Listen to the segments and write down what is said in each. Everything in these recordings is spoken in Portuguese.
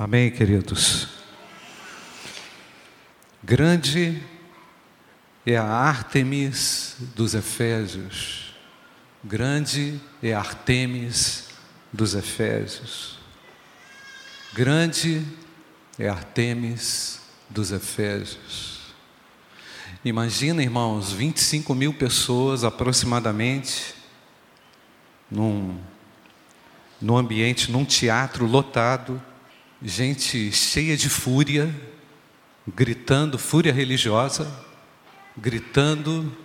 Amém, queridos? Grande é a Ártemis dos Efésios, grande é a Artemis dos Efésios, grande é a Artemis dos Efésios. Imagina, irmãos, 25 mil pessoas aproximadamente, num, num ambiente, num teatro lotado, gente cheia de fúria, gritando, fúria religiosa, gritando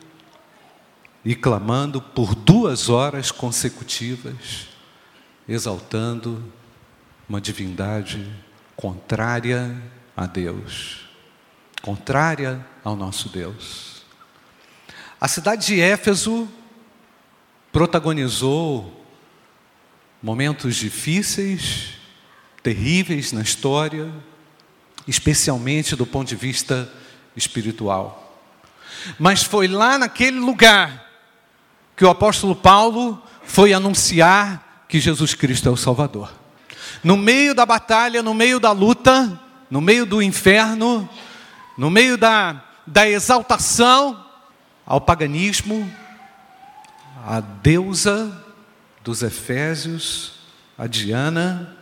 e clamando por duas horas consecutivas, exaltando uma divindade contrária a Deus, contrária ao nosso Deus. A cidade de Éfeso protagonizou momentos difíceis, terríveis na história, especialmente do ponto de vista espiritual. Mas foi lá naquele lugar que o apóstolo Paulo foi anunciar que Jesus Cristo é o Salvador. No meio da batalha, no meio da luta, no meio do inferno, no meio da, da exaltação ao paganismo, a deusa dos Efésios, a Diana,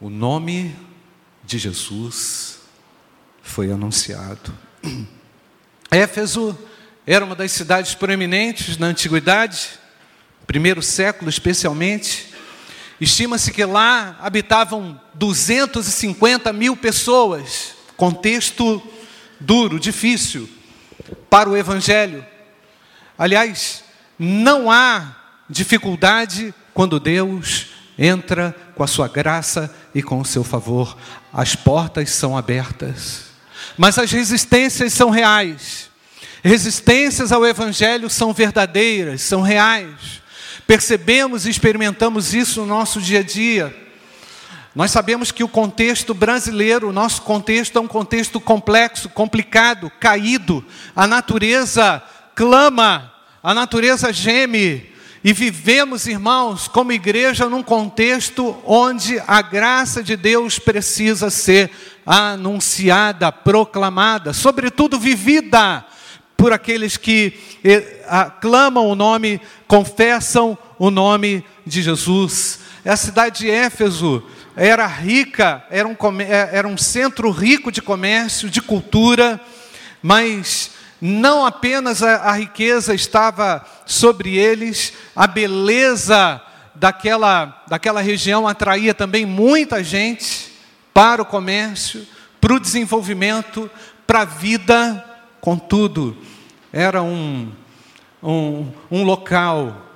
o nome de Jesus foi anunciado. Éfeso era uma das cidades proeminentes na antiguidade, primeiro século especialmente. Estima-se que lá habitavam 250 mil pessoas, contexto duro, difícil para o Evangelho. Aliás, não há dificuldade quando Deus entra com a sua graça e com o seu favor. As portas são abertas, mas as resistências são reais. Resistências ao Evangelho são verdadeiras, são reais. Percebemos e experimentamos isso no nosso dia a dia. Nós sabemos que o contexto brasileiro, o nosso contexto é um contexto complexo, complicado, caído. A natureza clama, a natureza geme, e vivemos, irmãos, como igreja, num contexto onde a graça de Deus precisa ser anunciada, proclamada, sobretudo vivida por aqueles que eh, aclamam o nome, confessam o nome de Jesus. A cidade de Éfeso era rica, era um, eh, era um centro rico de comércio, de cultura, mas não apenas a, a riqueza estava sobre eles, a beleza daquela, daquela região atraía também muita gente para o comércio, para o desenvolvimento, para a vida, contudo, era um, um, um local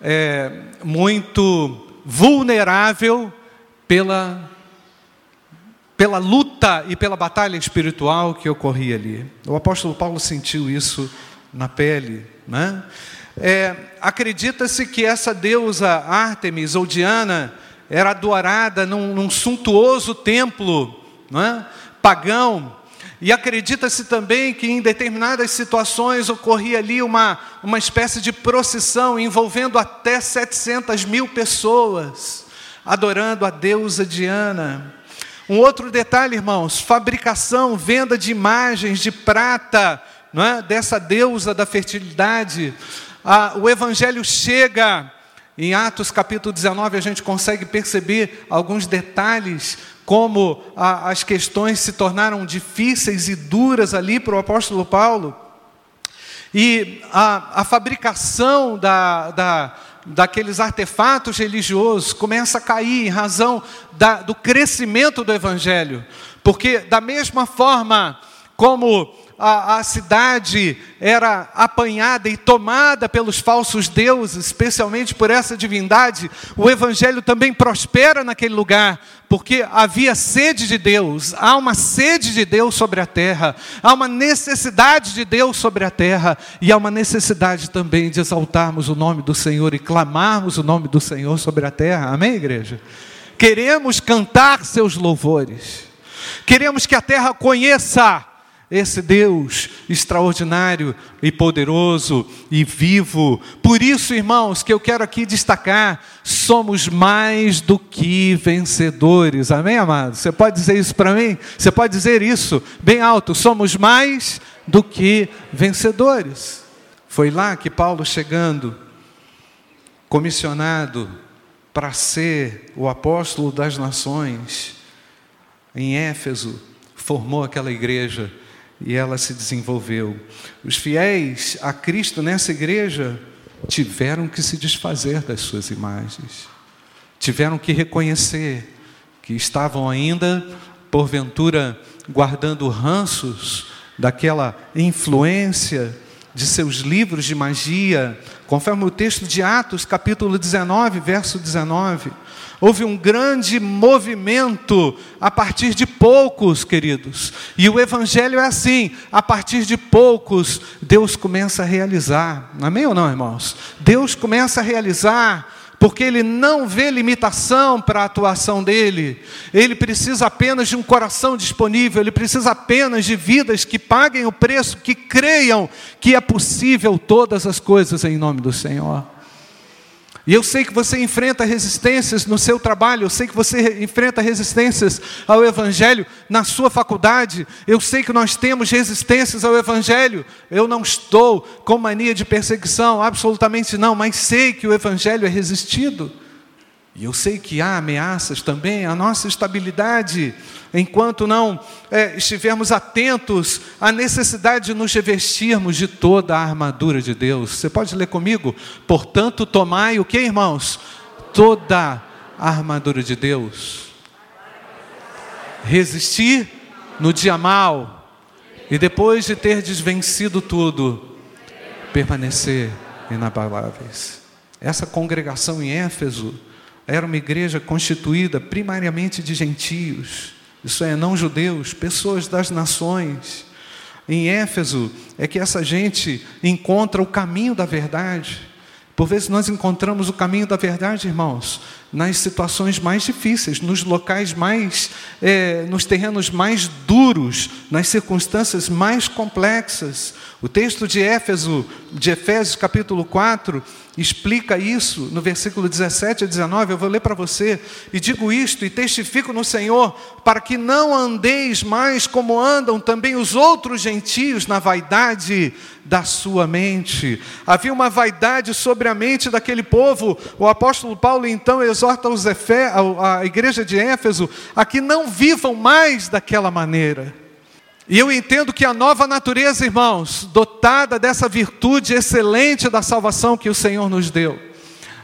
é, muito vulnerável pela pela luta e pela batalha espiritual que ocorria ali. O apóstolo Paulo sentiu isso na pele. Né? É, Acredita-se que essa deusa Ártemis ou Diana era adorada num, num suntuoso templo né? pagão. E acredita-se também que em determinadas situações ocorria ali uma, uma espécie de procissão envolvendo até 700 mil pessoas adorando a deusa Diana. Um outro detalhe, irmãos: fabricação, venda de imagens de prata, não é? dessa deusa da fertilidade. Ah, o Evangelho chega, em Atos capítulo 19, a gente consegue perceber alguns detalhes, como a, as questões se tornaram difíceis e duras ali para o apóstolo Paulo. E a, a fabricação da, da daqueles artefatos religiosos começa a cair em razão da, do crescimento do Evangelho. Porque, da mesma forma como a, a, cidade era apanhada e tomada pelos falsos deuses, especialmente por essa divindade, o Evangelho também prospera naquele lugar, porque havia sede de Deus, há uma sede de Deus sobre a terra, há uma necessidade de Deus sobre a terra, e há uma necessidade também de exaltarmos o nome do Senhor e clamarmos o nome do Senhor sobre a terra, amém, igreja? Queremos cantar seus louvores, queremos que a terra conheça esse Deus extraordinário e poderoso e vivo. Por isso, irmãos, que eu quero aqui destacar, somos mais do que vencedores. Amém, amados? Você pode dizer isso para mim? Você pode dizer isso bem alto: somos mais do que vencedores. Foi lá que Paulo, chegando, comissionado para ser o apóstolo das nações, em Éfeso, formou aquela igreja e ela se desenvolveu. Os fiéis a Cristo nessa igreja tiveram que se desfazer das suas imagens, tiveram que reconhecer que estavam ainda, porventura, guardando ranços daquela influência de seus livros de magia, conforme o texto de Atos, capítulo 19, verso 19. Houve um grande movimento a partir de poucos, queridos. E o Evangelho é assim: a partir de poucos, Deus começa a realizar. Amém ou não, irmãos? Deus começa a realizar porque ele não vê limitação para a atuação dele, ele precisa apenas de um coração disponível, ele precisa apenas de vidas que paguem o preço, que creiam que é possível todas as coisas em nome do Senhor. E eu sei que você enfrenta resistências no seu trabalho, eu sei que você enfrenta resistências ao Evangelho na sua faculdade, eu sei que nós temos resistências ao Evangelho. Eu não estou com mania de perseguição, absolutamente não, mas sei que o Evangelho é resistido. E eu sei que há ameaças também à nossa estabilidade, enquanto não é, estivermos atentos à necessidade de nos revestirmos de toda a armadura de Deus. Você pode ler comigo? Portanto, tomai o que, irmãos? Toda a armadura de Deus. Resistir no dia mal, e depois de ter desvencido tudo, permanecer inabaláveis. Essa congregação em Éfeso era uma igreja constituída primariamente de gentios, isso é, não judeus, pessoas das nações. Em Éfeso é que essa gente encontra o caminho da verdade. Por vezes nós encontramos o caminho da verdade, irmãos, nas situações mais difíceis, nos locais mais, é, nos terrenos mais duros, nas circunstâncias mais complexas. O texto de Éfeso, de Efésios capítulo 4, explica isso no versículo 17 a 19. Eu vou ler para você. E digo isto e testifico no Senhor, para que não andeis mais como andam também os outros gentios na vaidade da sua mente. Havia uma vaidade sobre a mente daquele povo. O apóstolo Paulo então exorta os Efé, a igreja de Éfeso a que não vivam mais daquela maneira. E eu entendo que a nova natureza, irmãos, dotada dessa virtude excelente da salvação que o Senhor nos deu,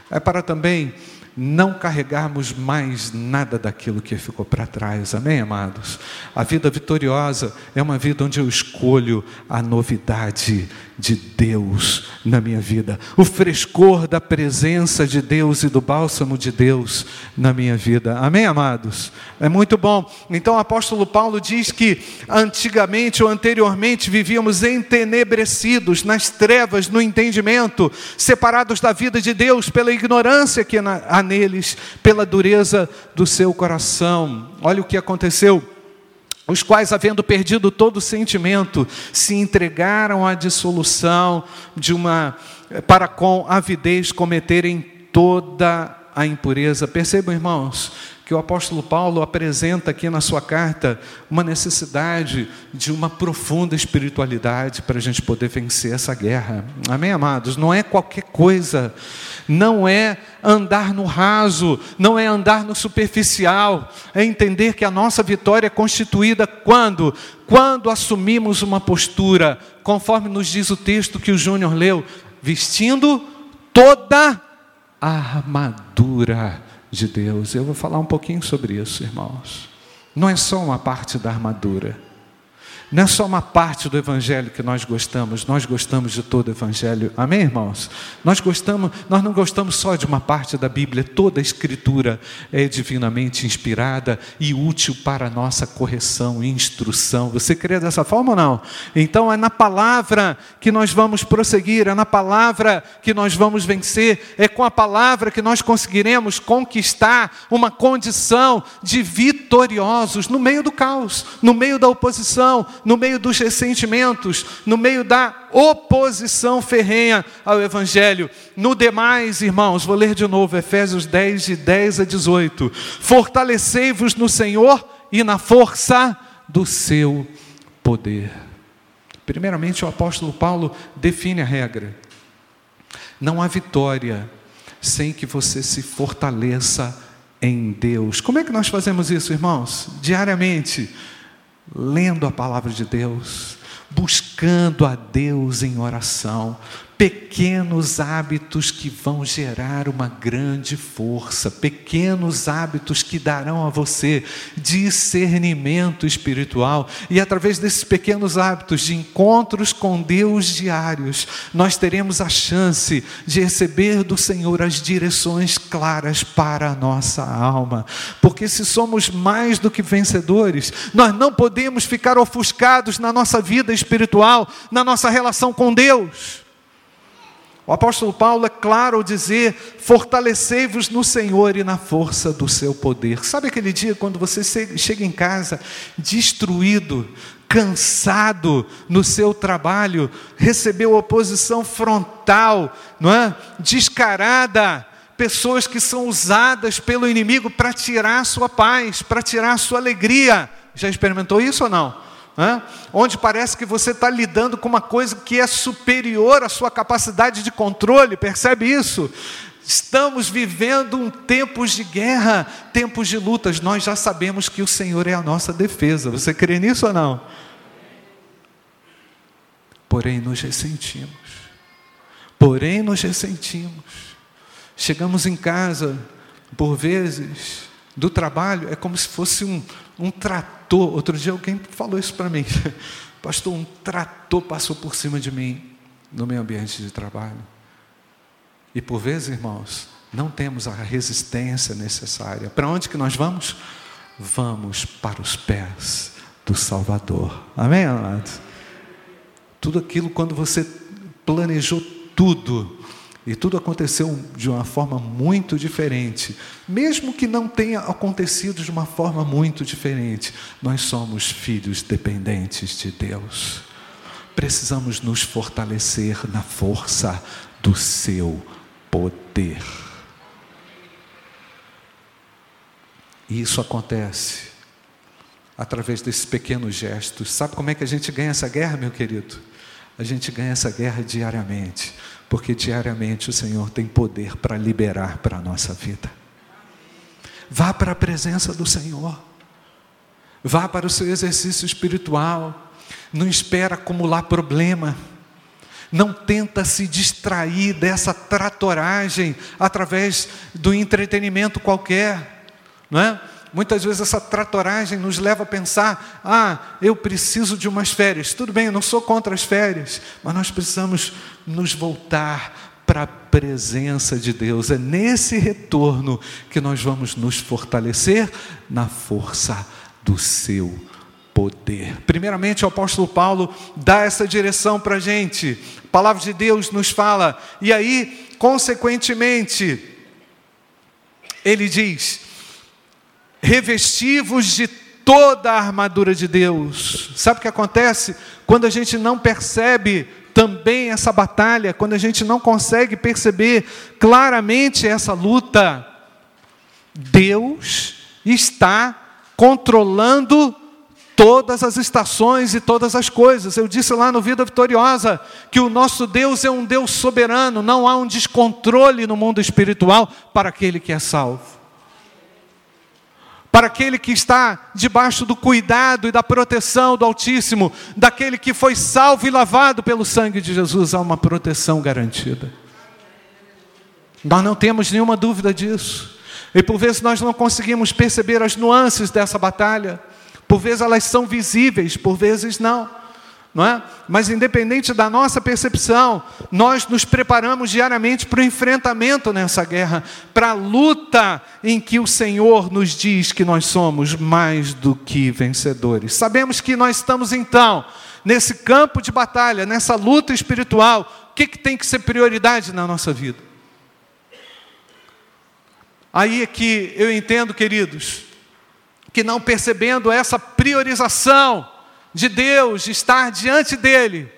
é para também não carregarmos mais nada daquilo que ficou para trás, amém, amados? A vida vitoriosa é uma vida onde eu escolho a novidade de Deus na minha vida, o frescor da presença de Deus e do bálsamo de Deus na minha vida, amém, amados? É muito bom. Então o apóstolo Paulo diz que antigamente ou anteriormente vivíamos entenebrecidos nas trevas, no entendimento, separados da vida de Deus pela ignorância que há neles pela dureza do seu coração. Olha o que aconteceu. Os quais, havendo perdido todo o sentimento, se entregaram à dissolução de uma para com avidez cometerem toda a impureza. Percebam, irmãos, que o apóstolo Paulo apresenta aqui na sua carta uma necessidade de uma profunda espiritualidade para a gente poder vencer essa guerra. Amém, amados? Não é qualquer coisa, não é andar no raso, não é andar no superficial, é entender que a nossa vitória é constituída quando? Quando assumimos uma postura, conforme nos diz o texto que o Júnior leu, vestindo toda a armadura de Deus. Eu vou falar um pouquinho sobre isso, irmãos. Não é só uma parte da armadura. Não é só uma parte do Evangelho que nós gostamos, nós gostamos de todo o Evangelho. Amém, irmãos? Nós gostamos, nós não gostamos só de uma parte da Bíblia, toda a Escritura é divinamente inspirada e útil para a nossa correção e instrução. Você crê dessa forma ou não? Então é na palavra que nós vamos prosseguir, é na palavra que nós vamos vencer, é com a palavra que nós conseguiremos conquistar uma condição de vitoriosos no meio do caos, no meio da oposição, no meio dos ressentimentos, no meio da oposição ferrenha ao Evangelho. No demais, irmãos, vou ler de novo Efésios 10, de 10 a 18: Fortalecei-vos no Senhor e na força do seu poder. Primeiramente, o apóstolo Paulo define a regra. Não há vitória sem que você se fortaleça em Deus. Como é que nós fazemos isso, irmãos? Diariamente, lendo a palavra de Deus, buscando a Deus em oração, pequenos hábitos que vão gerar uma grande força, pequenos hábitos que darão a você discernimento espiritual, e através desses pequenos hábitos de encontros com Deus diários, nós teremos a chance de receber do Senhor as direções claras para a nossa alma, porque se somos mais do que vencedores, nós não podemos ficar ofuscados na nossa vida espiritual, na nossa relação com Deus. O apóstolo Paulo é claro ao dizer: fortalecei-vos no Senhor e na força do seu poder. Sabe aquele dia quando você chega em casa destruído, cansado no seu trabalho, recebeu oposição frontal, não é? Descarada, pessoas que são usadas pelo inimigo para tirar a sua paz, para tirar a sua alegria. Já experimentou isso ou não? Onde parece que você está lidando com uma coisa que é superior à sua capacidade de controle, percebe isso? Estamos vivendo um tempos de guerra, tempos de lutas. Nós já sabemos que o Senhor é a nossa defesa. Você crê nisso ou não? Porém, nos ressentimos. Porém, nos ressentimos. Chegamos em casa, por vezes, do trabalho, é como se fosse um, um trator. Outro dia alguém falou isso para mim. Pastor, um trator passou por cima de mim no meu ambiente de trabalho. E por vezes, irmãos, não temos a resistência necessária. Para onde que nós vamos? Vamos para os pés do Salvador. Amém, amados? Tudo aquilo, quando você planejou tudo, e tudo aconteceu de uma forma muito diferente. Mesmo que não tenha acontecido de uma forma muito diferente, nós somos filhos dependentes de Deus. Precisamos nos fortalecer na força do seu poder. E isso acontece através desses pequenos gestos. Sabe como é que a gente ganha essa guerra, meu querido? A gente ganha essa guerra diariamente porque diariamente o Senhor tem poder para liberar para a nossa vida. Vá para a presença do Senhor, vá para o seu exercício espiritual, não espera acumular problema, não tenta se distrair dessa tratoragem através do entretenimento qualquer, não é? Muitas vezes essa tratoragem nos leva a pensar: ah, eu preciso de umas férias. Tudo bem, eu não sou contra as férias, mas nós precisamos nos voltar para a presença de Deus. É nesse retorno que nós vamos nos fortalecer na força do seu poder. Primeiramente, o apóstolo Paulo dá essa direção para a gente. A palavra de Deus nos fala, e aí, consequentemente, ele diz: revestivos de toda a armadura de Deus. Sabe o que acontece? Quando a gente não percebe também essa batalha, quando a gente não consegue perceber claramente essa luta, Deus está controlando todas as estações e todas as coisas. Eu disse lá no Vida Vitoriosa que o nosso Deus é um Deus soberano, não há um descontrole no mundo espiritual para aquele que é salvo para aquele que está debaixo do cuidado e da proteção do Altíssimo, daquele que foi salvo e lavado pelo sangue de Jesus, há uma proteção garantida. Nós não temos nenhuma dúvida disso. E por vezes nós não conseguimos perceber as nuances dessa batalha. Por vezes elas são visíveis, por vezes não não é? Mas independente da nossa percepção, nós nos preparamos diariamente para o enfrentamento nessa guerra, para a luta em que o Senhor nos diz que nós somos mais do que vencedores. Sabemos que nós estamos então nesse campo de batalha, nessa luta espiritual. O que, que tem que ser prioridade na nossa vida? Aí é que eu entendo, queridos, que não percebendo essa priorização, de Deus, de estar diante dEle,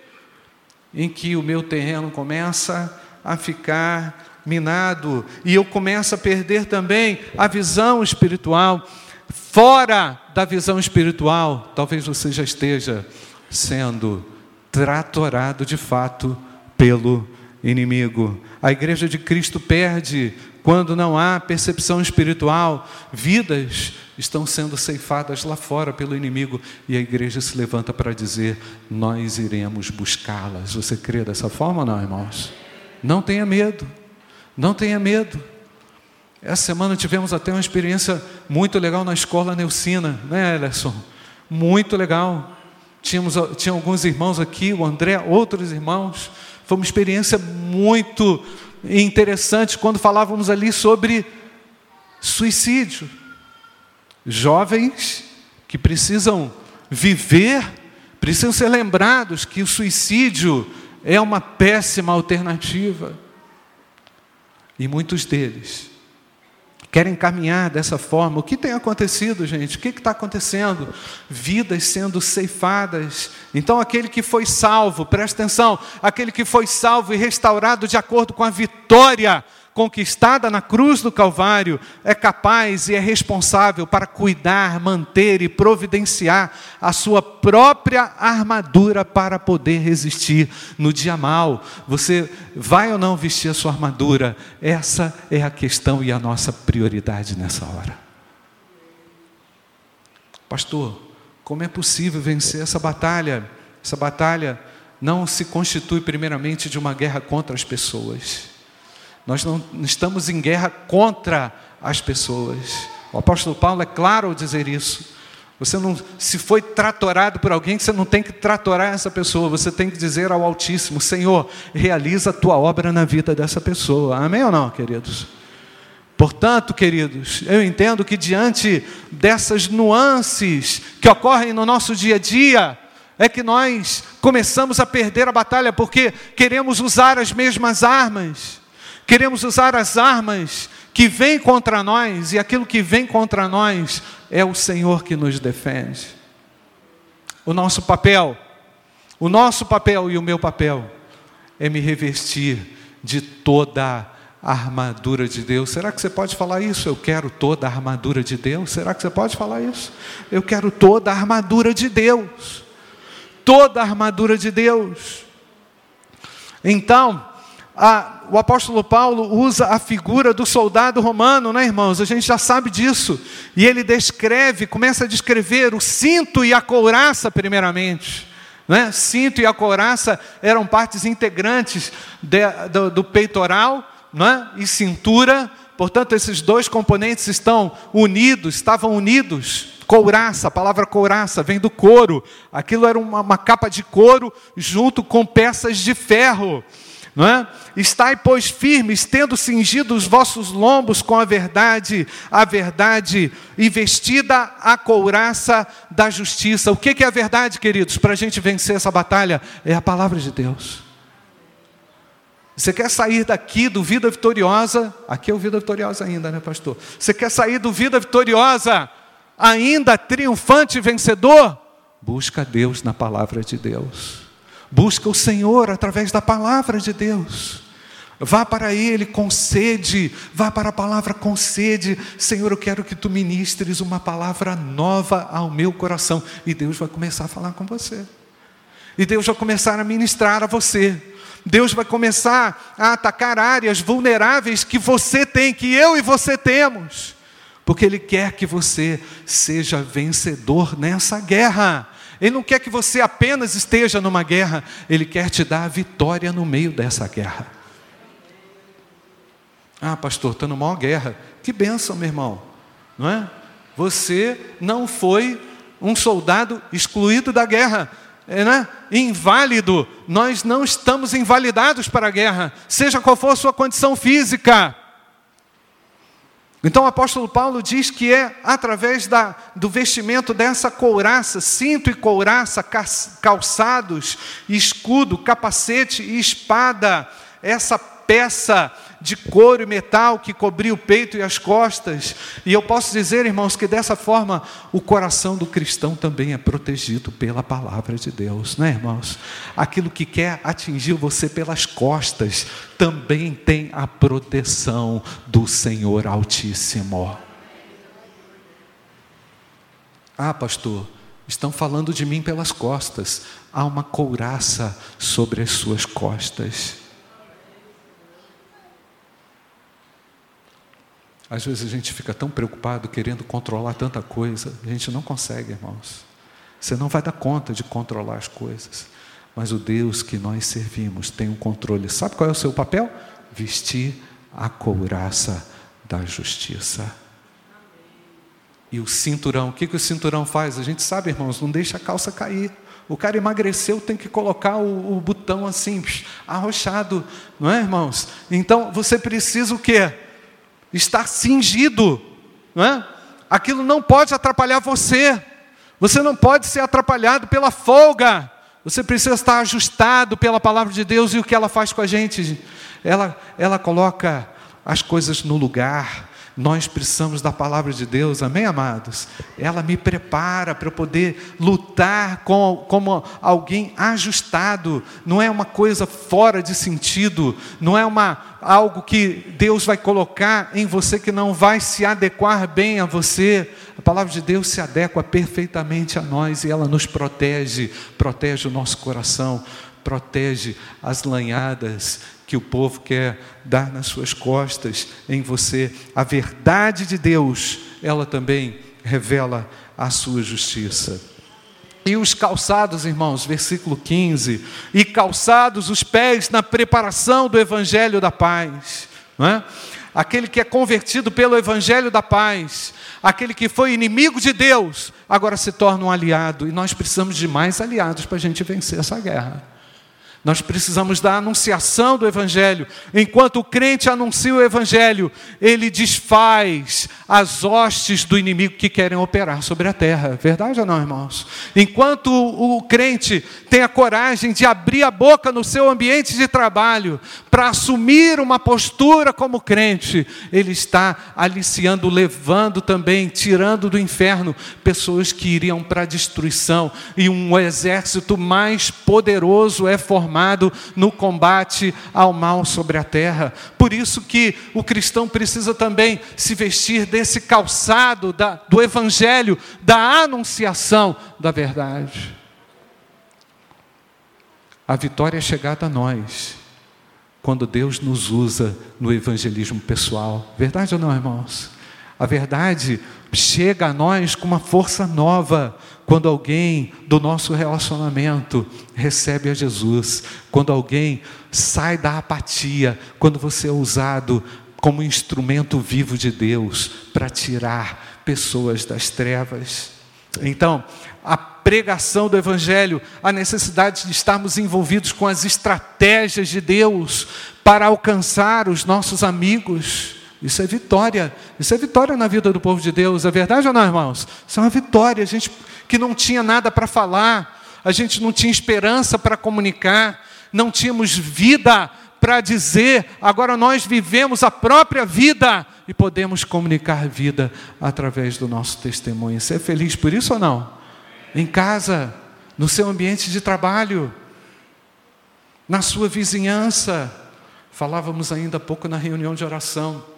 em que o meu terreno começa a ficar minado e eu começo a perder também a visão espiritual. Fora da visão espiritual, talvez você já esteja sendo tratorado de fato pelo inimigo. A igreja de Cristo perde quando não há percepção espiritual, vidas estão sendo ceifadas lá fora pelo inimigo e a igreja se levanta para dizer: Nós iremos buscá-las. Você crê dessa forma ou não, irmãos? Não tenha medo, não tenha medo. Essa semana tivemos até uma experiência muito legal na escola Neucina, né, Elerson? Muito legal. Tínhamos, tinha alguns irmãos aqui, o André, outros irmãos. Foi uma experiência muito interessante quando falávamos ali sobre suicídio. Jovens que precisam viver, precisam ser lembrados que o suicídio é uma péssima alternativa. E muitos deles querem caminhar dessa forma. O que tem acontecido, gente? O que está acontecendo? Vidas sendo ceifadas. Então, aquele que foi salvo, presta atenção, aquele que foi salvo e restaurado de acordo com a vitória conquistada na cruz do Calvário, é capaz e é responsável para cuidar, manter e providenciar a sua própria armadura para poder resistir no dia mal. Você vai ou não vestir a sua armadura? Essa é a questão e a nossa prioridade nessa hora. Pastor, como é possível vencer essa batalha? Essa batalha não se constitui primeiramente de uma guerra contra as pessoas nós não estamos em guerra contra as pessoas. O apóstolo Paulo é claro ao dizer isso. Você não, se foi tratorado por alguém, você não tem que tratorar essa pessoa, você tem que dizer ao Altíssimo: Senhor, realiza a tua obra na vida dessa pessoa. Amém ou não, queridos? Portanto, queridos, eu entendo que diante dessas nuances que ocorrem no nosso dia a dia, é que nós começamos a perder a batalha porque queremos usar as mesmas armas. Queremos usar as armas que vêm contra nós, e aquilo que vem contra nós é o Senhor que nos defende. O nosso papel, o nosso papel e o meu papel é me revestir de toda a armadura de Deus. Será que você pode falar isso? Eu quero toda a armadura de Deus. Será que você pode falar isso? Eu quero toda a armadura de Deus. Toda a armadura de Deus. Então, a, o apóstolo Paulo usa a figura do soldado romano, né, irmãos? A gente já sabe disso. E ele descreve, começa a descrever o cinto e a couraça, primeiramente. Né? Cinto e a couraça eram partes integrantes de, do, do, peitoral né? e cintura. Portanto, esses dois componentes estão unidos, estavam unidos. Couraça, a palavra couraça vem do couro. Aquilo era uma, uma capa de couro junto com peças de ferro não é? Estai, pois, firmes, tendo cingido os vossos lombos com a verdade, a verdade, e vestida a couraça da justiça. O que é a verdade, queridos, para a gente vencer essa batalha? É a palavra de Deus. Você quer sair daqui do vida vitoriosa? Aqui é o vida vitoriosa ainda, né, pastor? Você quer sair do vida vitoriosa ainda triunfante e vencedor? Busca Deus na palavra de Deus. Busca o Senhor através da palavra de Deus. Vá para Ele, concede, vá para a palavra, concede. Senhor, eu quero que tu ministres uma palavra nova ao meu coração. E Deus vai começar a falar com você. E Deus vai começar a ministrar a você. Deus vai começar a atacar áreas vulneráveis que você tem, que eu e você temos. Porque Ele quer que você seja vencedor nessa guerra. Ele não quer que você apenas esteja numa guerra, Ele quer te dar a vitória no meio dessa guerra. Ah, pastor, estou numa guerra. Que bênção, meu irmão. Não é? Você não foi um soldado excluído da guerra. Né? Inválido. Nós não estamos invalidados para a guerra, seja qual for a sua condição física. Então o apóstolo Paulo diz que é através da, do vestimento dessa couraça, cinto e couraça, calçados, escudo, capacete e espada, essa peça de couro e metal que cobria o peito e as costas. E eu posso dizer, irmãos, que dessa forma o coração do cristão também é protegido pela palavra de Deus, não é, irmãos? Aquilo que quer atingir você pelas costas também tem a proteção do Senhor Altíssimo. Ah, pastor, estão falando de mim pelas costas. Há uma couraça sobre as suas costas. Às vezes a gente fica tão preocupado, querendo controlar tanta coisa, a gente não consegue, irmãos. Você não vai dar conta de controlar as coisas. Mas o Deus que nós servimos tem um controle. Sabe qual é o seu papel? Vestir a couraça da justiça. E o cinturão, o que, que o cinturão faz? A gente sabe, irmãos, não deixa a calça cair. O cara emagreceu, tem que colocar o, o botão assim, arrochado, não é, irmãos? Então você precisa o quê? Estar cingido, não é? Aquilo não pode atrapalhar você. Você não pode ser atrapalhado pela folga. Você precisa estar ajustado pela palavra de Deus e o que ela faz com a gente. Ela, ela coloca as coisas no lugar, nós precisamos da palavra de Deus, amém, amados? Ela me prepara para poder lutar com, como alguém ajustado, não é uma coisa fora de sentido, não é uma, algo que Deus vai colocar em você que não vai se adequar bem a você. A palavra de Deus se adequa perfeitamente a nós e ela nos protege, protege o nosso coração, protege as lanhadas que o povo quer dar nas suas costas em você. A verdade de Deus, ela também revela a sua justiça. E os calçados, irmãos, versículo 15: e calçados os pés na preparação do evangelho da paz. Não é? Aquele que é convertido pelo evangelho da paz, aquele que foi inimigo de Deus, agora se torna um aliado, e nós precisamos de mais aliados para a gente vencer essa guerra. Nós precisamos da anunciação do Evangelho. Enquanto o crente anuncia o Evangelho, ele desfaz as hostes do inimigo que querem operar sobre a terra. Verdade ou não, irmãos? Enquanto o crente tem a coragem de abrir a boca no seu ambiente de trabalho para assumir uma postura como crente, ele está aliciando, levando também, tirando do inferno pessoas que iriam para a destruição. E um exército mais poderoso é formado no combate ao mal sobre a terra. Por isso que o cristão precisa também se vestir desse calçado da, do evangelho, da anunciação da verdade. A vitória é chegada a nós quando Deus nos usa no evangelismo pessoal. Verdade ou não, irmãos? A verdade chega a nós com uma força nova quando alguém do nosso relacionamento recebe a Jesus, quando alguém sai da apatia, quando você é usado como instrumento vivo de Deus para tirar pessoas das trevas. Então, a pregação do Evangelho, a necessidade de estarmos envolvidos com as estratégias de Deus para alcançar os nossos amigos isso é vitória. Isso é vitória na vida do povo de Deus. É verdade ou não, irmãos? Isso é uma vitória. A gente que não tinha nada para falar, a gente não tinha esperança para comunicar, não tínhamos vida para dizer, agora nós vivemos a própria vida e podemos comunicar vida através do nosso testemunho. Você é feliz por isso ou não? Em casa, no seu ambiente de trabalho, na sua vizinhança. Falávamos ainda há pouco na reunião de oração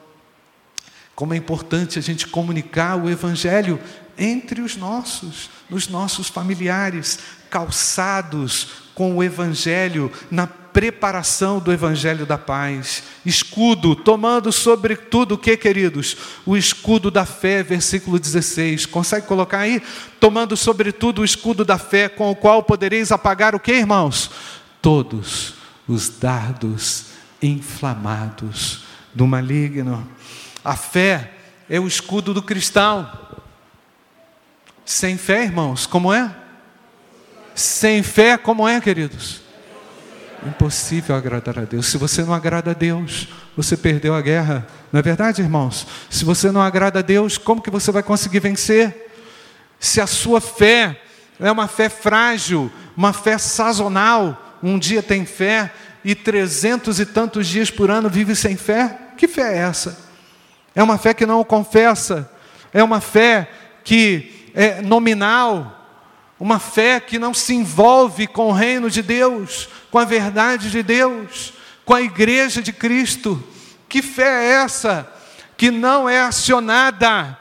como é importante a gente comunicar o Evangelho entre os nossos, nos nossos familiares, calçados com o Evangelho, na preparação do Evangelho da paz. Escudo, tomando sobretudo o que, queridos? O escudo da fé, versículo 16. Consegue colocar aí? Tomando sobretudo o escudo da fé, com o qual podereis apagar o que, irmãos? Todos os dardos inflamados do maligno. A fé é o escudo do cristão. Sem fé, irmãos, como é? Sem fé, como é, queridos? Impossível agradar a Deus. Se você não agrada a Deus, você perdeu a guerra. Não é verdade, irmãos? Se você não agrada a Deus, como que você vai conseguir vencer? Se a sua fé é uma fé frágil, uma fé sazonal, um dia tem fé e trezentos e tantos dias por ano vive sem fé? Que fé é essa? É uma fé que não confessa, é uma fé que é nominal, uma fé que não se envolve com o reino de Deus, com a verdade de Deus, com a igreja de Cristo. Que fé é essa que não é acionada?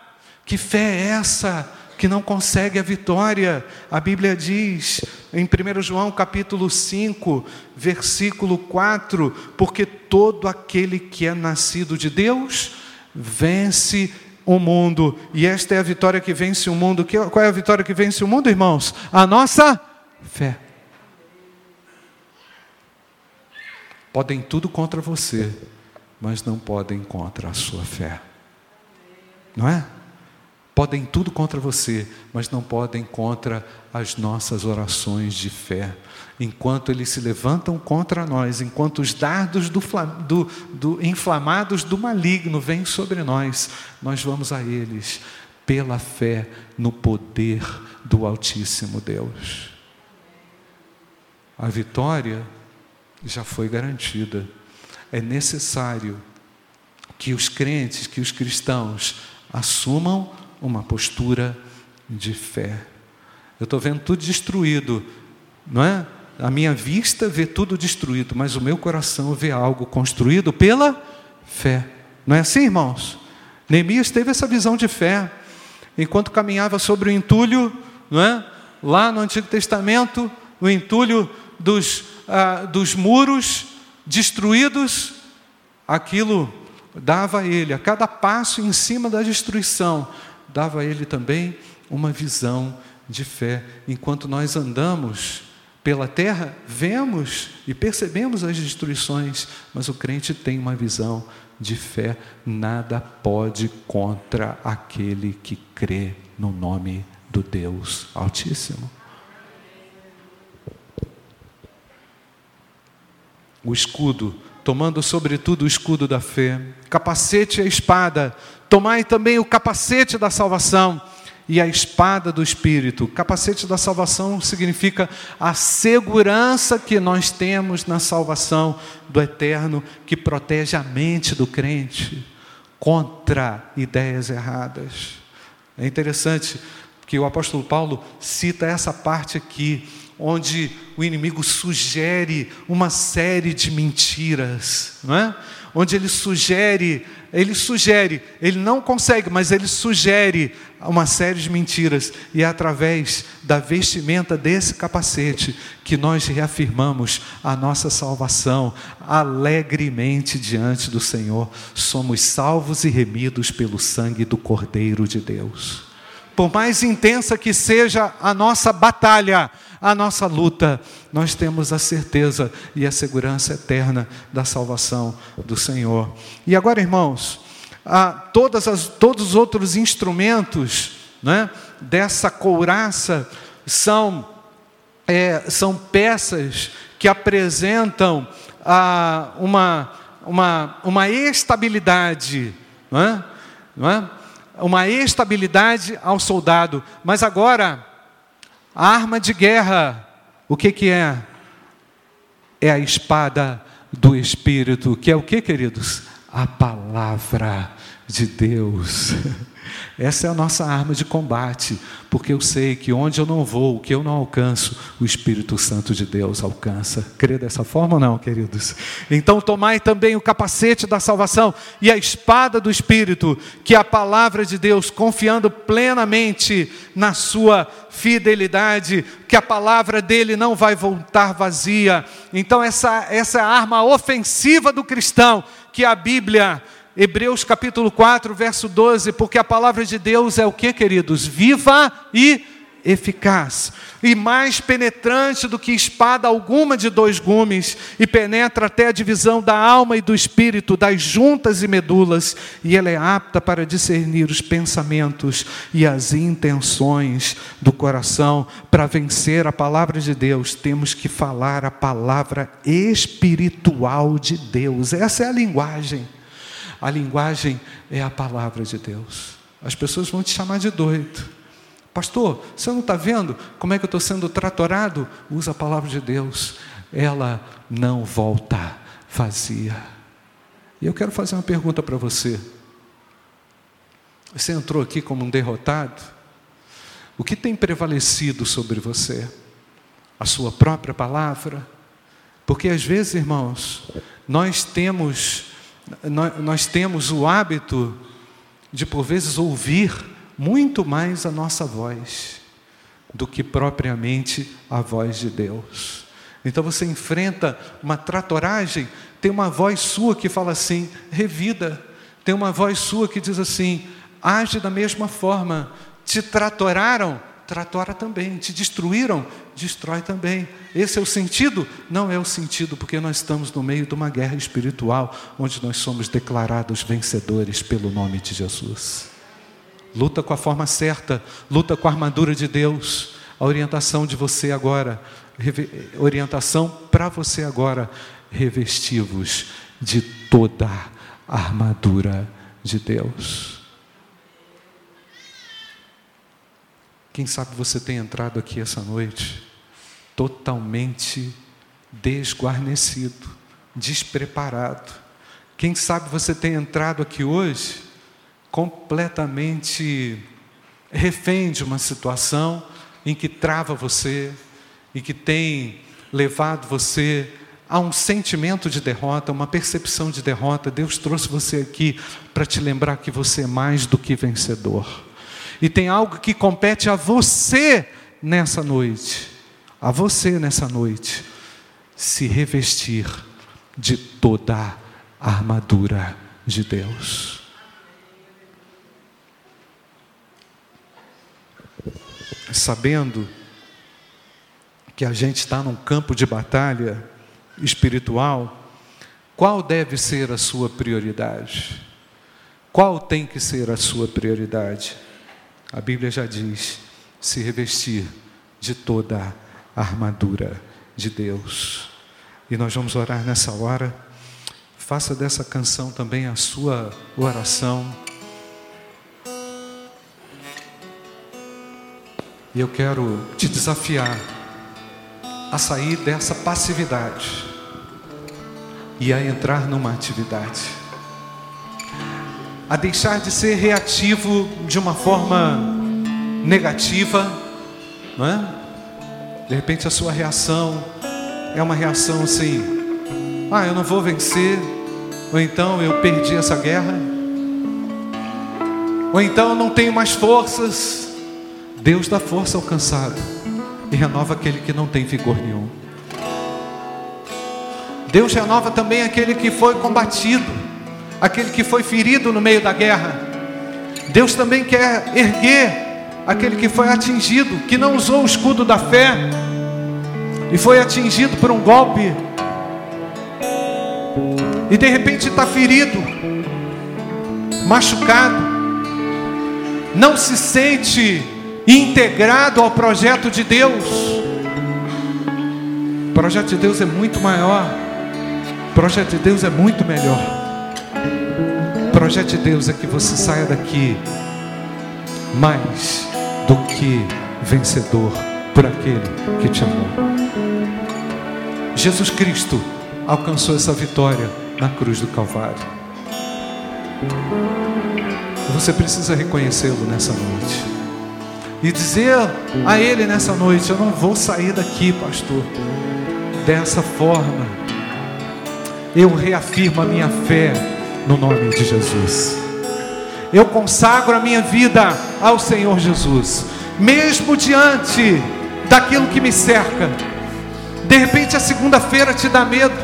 Que fé é essa que não consegue a vitória? A Bíblia diz em 1 João capítulo 5, versículo 4: Porque todo aquele que é nascido de Deus vence o mundo. E esta é a vitória que vence o mundo. Qual é a vitória que vence o mundo, irmãos? A nossa fé. Podem tudo contra você, mas não podem contra a sua fé. Não é? Podem tudo contra você, mas não podem contra as nossas orações de fé enquanto eles se levantam contra nós, enquanto os dardos do, do, do, inflamados do maligno vêm sobre nós, nós vamos a eles pela fé no poder do Altíssimo Deus. A vitória já foi garantida. É necessário que os crentes, que os cristãos assumam uma postura de fé. Eu estou vendo tudo destruído, não é? A minha vista vê tudo destruído, mas o meu coração vê algo construído pela fé. Não é assim, irmãos? Neemias teve essa visão de fé. Enquanto caminhava sobre o entulho, não é? lá no Antigo Testamento, o entulho dos, ah, dos muros destruídos, aquilo dava a ele, a cada passo em cima da destruição, dava a ele também uma visão de fé. Enquanto nós andamos pela terra, vemos e percebemos as destruições, mas o crente tem uma visão de fé, nada pode contra aquele que crê no nome do Deus Altíssimo. O escudo, tomando sobretudo o escudo da fé, capacete e a espada, tomai também o capacete da salvação e a espada do Espírito. Capacete da salvação significa a segurança que nós temos na salvação do eterno, que protege a mente do crente contra ideias erradas. É interessante que o apóstolo Paulo cita essa parte aqui, onde o inimigo sugere uma série de mentiras, não é? Onde ele sugere, ele sugere, ele não consegue, mas ele sugere uma série de mentiras, e é através da vestimenta desse capacete que nós reafirmamos a nossa salvação alegremente diante do Senhor. Somos salvos e remidos pelo sangue do Cordeiro de Deus. Por mais intensa que seja a nossa batalha, a nossa luta, nós temos a certeza e a segurança eterna da salvação do Senhor. E agora, irmãos, todas as, todos os outros instrumentos né, dessa couraça são, é, são peças que apresentam ah, uma, uma, uma estabilidade, não é? Não é? Uma estabilidade ao soldado. Mas agora, a arma de guerra, o que, que é? É a espada do Espírito, que é o que, queridos? A palavra de Deus. Essa é a nossa arma de combate, porque eu sei que onde eu não vou, o que eu não alcanço, o Espírito Santo de Deus alcança. Crê dessa forma ou não, queridos? Então, tomai também o capacete da salvação e a espada do Espírito, que é a palavra de Deus, confiando plenamente na sua fidelidade, que a palavra dele não vai voltar vazia. Então, essa, essa é a arma ofensiva do cristão, que a Bíblia Hebreus capítulo 4, verso 12, porque a palavra de Deus é o que, queridos? Viva e eficaz, e mais penetrante do que espada alguma de dois gumes, e penetra até a divisão da alma e do espírito, das juntas e medulas, e ela é apta para discernir os pensamentos e as intenções do coração. Para vencer a palavra de Deus, temos que falar a palavra espiritual de Deus, essa é a linguagem. A linguagem é a palavra de Deus. As pessoas vão te chamar de doido. Pastor, você não está vendo como é que eu estou sendo tratorado? Usa a palavra de Deus. ela não volta vazia. E eu quero fazer uma pergunta para você. Você entrou aqui como um derrotado? O que tem prevalecido sobre você? A sua própria palavra? Porque às vezes, irmãos, nós temos nós, temos o hábito de por vezes ouvir muito mais a nossa voz do que propriamente a voz de Deus. Então você enfrenta uma tratoragem, tem uma voz sua que fala assim: revida. Tem uma voz sua que diz assim: age da mesma forma. Te tratoraram, tratora também. Te destruíram, destrói também. Esse é o sentido? Não é o sentido, porque nós estamos no meio de uma guerra espiritual, onde nós somos declarados vencedores pelo nome de Jesus. Luta com a forma certa, luta com a armadura de Deus. A orientação de você agora, orientação para você agora, revestivos de toda a armadura de Deus. Quem sabe você tem entrado aqui essa noite totalmente desguarnecido, despreparado. Quem sabe você tem entrado aqui hoje completamente refém de uma situação em que trava você, e que tem levado você a um sentimento de derrota, uma percepção de derrota. Deus trouxe você aqui para te lembrar que você é mais do que vencedor. E tem algo que compete a você nessa noite, a você nessa noite, se revestir de toda a armadura de Deus. Sabendo que a gente está num campo de batalha espiritual, qual deve ser a sua prioridade? Qual tem que ser a sua prioridade? A Bíblia já diz: se revestir de toda a armadura de Deus. E nós vamos orar nessa hora. Faça dessa canção também a sua oração. E eu quero te desafiar a sair dessa passividade e a entrar numa atividade, a deixar de ser reativo de uma forma negativa, não é? De repente a sua reação é uma reação assim: ah, eu não vou vencer, ou então eu perdi essa guerra, ou então eu não tenho mais forças. Deus dá força ao cansado e renova aquele que não tem vigor nenhum. Deus renova também aquele que foi combatido, aquele que foi ferido no meio da guerra. Deus também quer erguer aquele que foi atingido, que não usou o escudo da fé e foi atingido por um golpe, e de repente está ferido, machucado, não se sente integrado ao projeto de Deus. O projeto de Deus é muito maior. O projeto de Deus é muito melhor. Projeto de Deus é que você saia daqui mais do que vencedor por aquele que te amou. Jesus Cristo alcançou essa vitória na cruz do Calvário. Você precisa reconhecê-lo nessa noite e dizer a Ele nessa noite: Eu não vou sair daqui, pastor, dessa forma. Eu reafirmo a minha fé no nome de Jesus. Eu consagro a minha vida ao Senhor Jesus, mesmo diante daquilo que me cerca. De repente a segunda-feira te dá medo.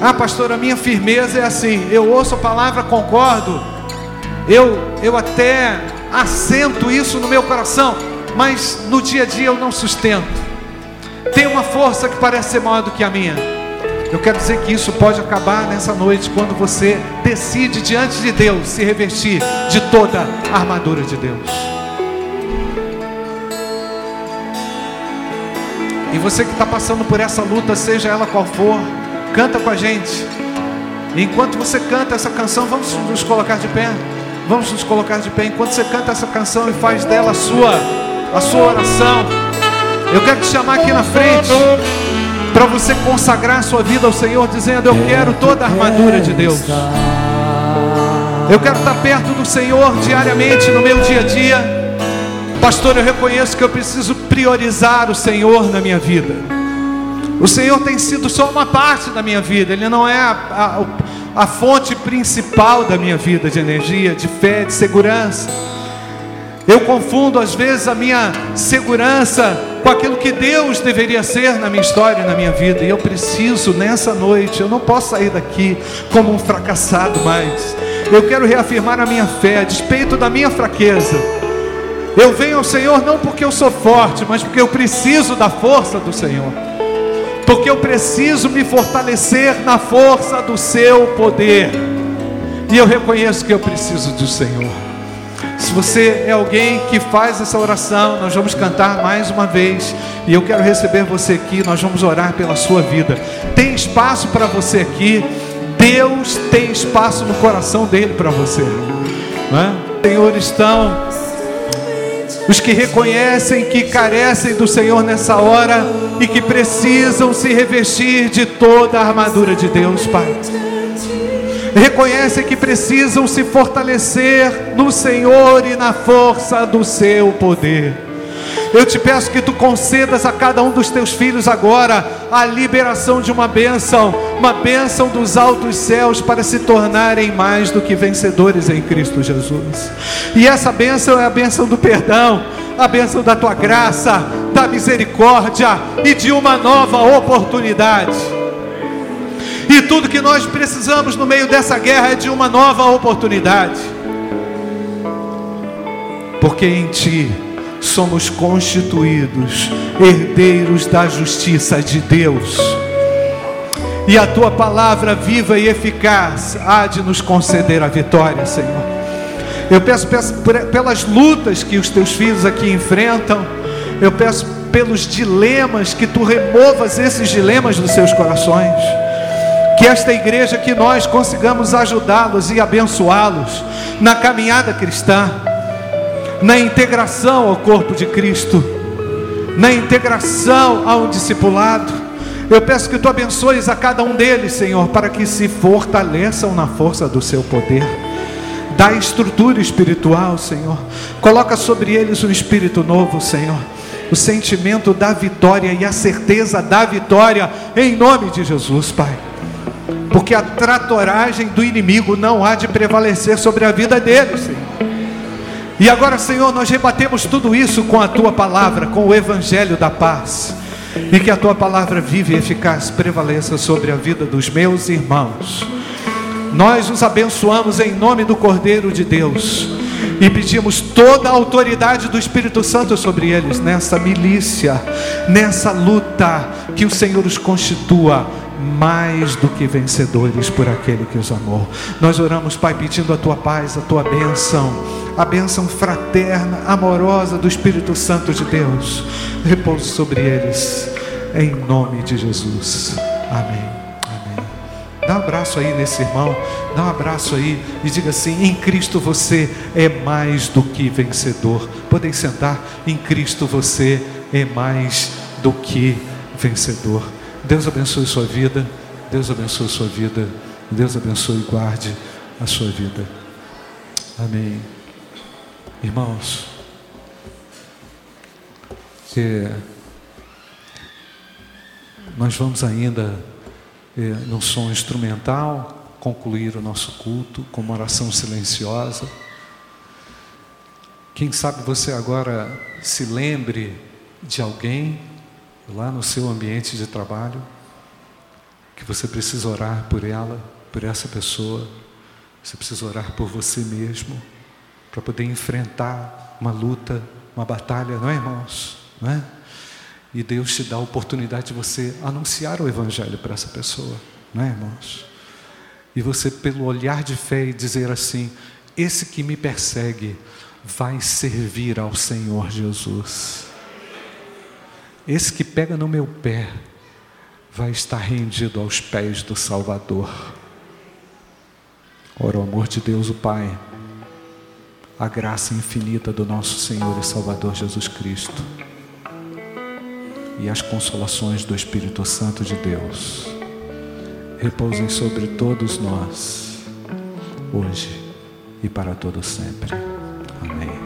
Ah, pastor, a minha firmeza é assim: eu ouço a palavra, concordo eu, eu até assento isso no meu coração, mas no dia a dia eu não sustento. Tem uma força que parece ser maior do que a minha. Eu quero dizer que isso pode acabar nessa noite quando você decide diante de Deus se revestir de toda a armadura de Deus. E você que está passando por essa luta, seja ela qual for, canta com a gente. Enquanto você canta essa canção, vamos nos colocar de pé. Vamos nos colocar de pé enquanto você canta essa canção e faz dela a sua, a sua oração. Eu quero te chamar aqui na frente para você consagrar sua vida ao Senhor, dizendo: Eu quero toda a armadura de Deus. Eu quero estar perto do Senhor diariamente no meu dia a dia. Pastor, eu reconheço que eu preciso priorizar o Senhor na minha vida. O Senhor tem sido só uma parte da minha vida, Ele não é a, a, a fonte principal da minha vida de energia, de fé, de segurança. Eu confundo às vezes a minha segurança com aquilo que Deus deveria ser na minha história e na minha vida. E eu preciso nessa noite, eu não posso sair daqui como um fracassado mais. Eu quero reafirmar a minha fé a despeito da minha fraqueza. Eu venho ao Senhor não porque eu sou forte, mas porque eu preciso da força do Senhor. Porque eu preciso me fortalecer na força do seu poder. E eu reconheço que eu preciso do Senhor. Se você é alguém que faz essa oração, nós vamos cantar mais uma vez. E eu quero receber você aqui. Nós vamos orar pela sua vida. Tem espaço para você aqui. Deus tem espaço no coração dele para você. Não é? Senhor, estão os que reconhecem que carecem do Senhor nessa hora e que precisam se revestir de toda a armadura de Deus, Pai reconhecem que precisam se fortalecer no Senhor e na força do seu poder. Eu te peço que tu concedas a cada um dos teus filhos agora a liberação de uma bênção, uma bênção dos altos céus para se tornarem mais do que vencedores em Cristo Jesus. E essa bênção é a bênção do perdão, a bênção da tua graça, da misericórdia e de uma nova oportunidade. E tudo que nós precisamos no meio dessa guerra é de uma nova oportunidade. Porque em Ti somos constituídos herdeiros da justiça de Deus. E a Tua palavra viva e eficaz há de nos conceder a vitória, Senhor. Eu peço, peço pelas lutas que os Teus filhos aqui enfrentam. Eu peço pelos dilemas que Tu removas esses dilemas dos seus corações que esta igreja, que nós consigamos ajudá-los e abençoá-los na caminhada cristã, na integração ao corpo de Cristo, na integração ao discipulado. Eu peço que tu abençoes a cada um deles, Senhor, para que se fortaleçam na força do seu poder. Dá estrutura espiritual, Senhor. Coloca sobre eles um espírito novo, Senhor. O sentimento da vitória e a certeza da vitória, em nome de Jesus, Pai porque a tratoragem do inimigo não há de prevalecer sobre a vida deles, Senhor. E agora, Senhor, nós rebatemos tudo isso com a tua palavra, com o evangelho da paz. E que a tua palavra vive e eficaz prevaleça sobre a vida dos meus irmãos. Nós os abençoamos em nome do Cordeiro de Deus e pedimos toda a autoridade do Espírito Santo sobre eles nessa milícia, nessa luta, que o Senhor os constitua mais do que vencedores por aquele que os amou. Nós oramos, Pai, pedindo a tua paz, a tua bênção, a bênção fraterna, amorosa do Espírito Santo de Deus. Repouso sobre eles, em nome de Jesus. Amém. Amém. Dá um abraço aí nesse irmão, dá um abraço aí e diga assim: em Cristo você é mais do que vencedor. Podem sentar, em Cristo você é mais do que vencedor. Deus abençoe sua vida. Deus abençoe sua vida. Deus abençoe e guarde a sua vida. Amém. Irmãos, nós vamos ainda, é, no som instrumental, concluir o nosso culto com uma oração silenciosa. Quem sabe você agora se lembre de alguém lá no seu ambiente de trabalho, que você precisa orar por ela, por essa pessoa, você precisa orar por você mesmo, para poder enfrentar uma luta, uma batalha, não é, irmãos? Não é? E Deus te dá a oportunidade de você anunciar o Evangelho para essa pessoa, não é, irmãos? E você, pelo olhar de fé, e dizer assim: esse que me persegue vai servir ao Senhor Jesus. Esse que pega no meu pé vai estar rendido aos pés do Salvador. Ora, o amor de Deus, o Pai, a graça infinita do nosso Senhor e Salvador Jesus Cristo, e as consolações do Espírito Santo de Deus repousem sobre todos nós, hoje e para todo sempre. Amém.